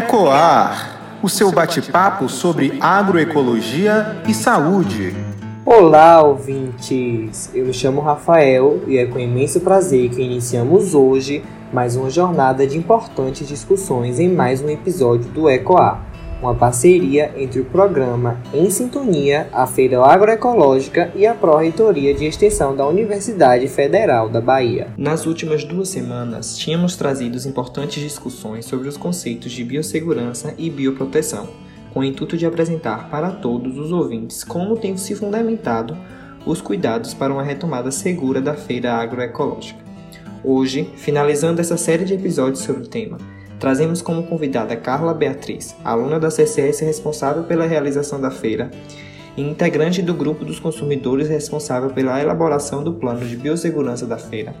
Ecoar, o seu bate-papo sobre agroecologia e saúde. Olá, ouvintes! Eu me chamo Rafael e é com imenso prazer que iniciamos hoje mais uma jornada de importantes discussões em mais um episódio do Ecoar uma parceria entre o programa Em Sintonia, a Feira Agroecológica e a Pró-Reitoria de Extensão da Universidade Federal da Bahia. Nas últimas duas semanas, tínhamos trazido importantes discussões sobre os conceitos de biossegurança e bioproteção, com o intuito de apresentar para todos os ouvintes como tem se fundamentado os cuidados para uma retomada segura da Feira Agroecológica. Hoje, finalizando essa série de episódios sobre o tema, Trazemos como convidada Carla Beatriz, aluna da CCS responsável pela realização da feira e integrante do grupo dos consumidores responsável pela elaboração do plano de biossegurança da feira,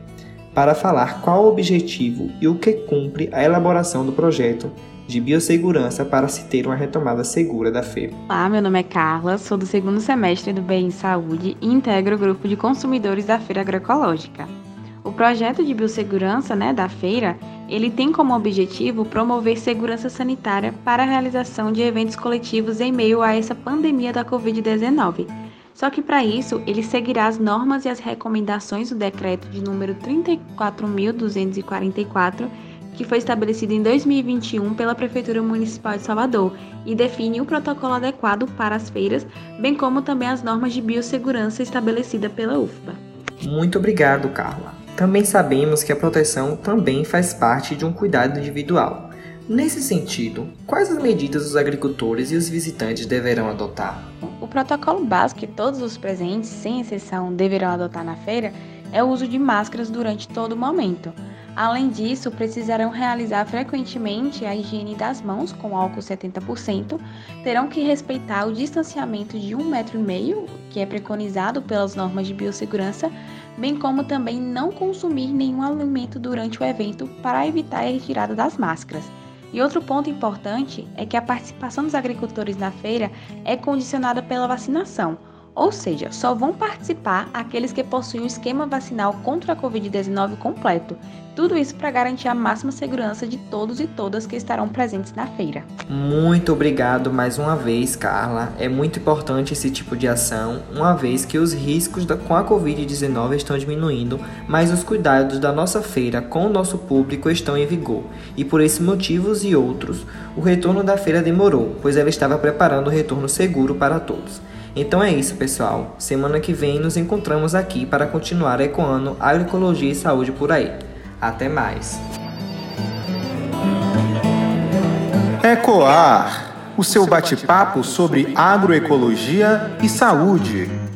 para falar qual o objetivo e o que cumpre a elaboração do projeto de biossegurança para se ter uma retomada segura da feira. Olá, meu nome é Carla, sou do segundo semestre do BEM Saúde e integro o grupo de consumidores da Feira Agroecológica. O projeto de biossegurança né, da feira ele tem como objetivo promover segurança sanitária para a realização de eventos coletivos em meio a essa pandemia da Covid-19. Só que para isso, ele seguirá as normas e as recomendações do decreto de número 34.244, que foi estabelecido em 2021 pela Prefeitura Municipal de Salvador e define o protocolo adequado para as feiras, bem como também as normas de biossegurança estabelecidas pela UFBA. Muito obrigado, Carla. Também sabemos que a proteção também faz parte de um cuidado individual. Nesse sentido, quais as medidas os agricultores e os visitantes deverão adotar? O protocolo básico que todos os presentes, sem exceção, deverão adotar na feira é o uso de máscaras durante todo o momento. Além disso, precisarão realizar frequentemente a higiene das mãos com álcool 70%, terão que respeitar o distanciamento de um metro meio, que é preconizado pelas normas de biossegurança, bem como também não consumir nenhum alimento durante o evento para evitar a retirada das máscaras. E outro ponto importante é que a participação dos agricultores na feira é condicionada pela vacinação ou seja, só vão participar aqueles que possuem o esquema vacinal contra a Covid-19 completo. Tudo isso para garantir a máxima segurança de todos e todas que estarão presentes na feira. Muito obrigado mais uma vez, Carla. É muito importante esse tipo de ação, uma vez que os riscos da, com a Covid-19 estão diminuindo, mas os cuidados da nossa feira com o nosso público estão em vigor. E por esses motivos e outros, o retorno da feira demorou, pois ela estava preparando o retorno seguro para todos. Então é isso, pessoal. Semana que vem nos encontramos aqui para continuar ecoando agroecologia e saúde por aí. Até mais. Ecoar, o seu bate-papo sobre agroecologia e saúde.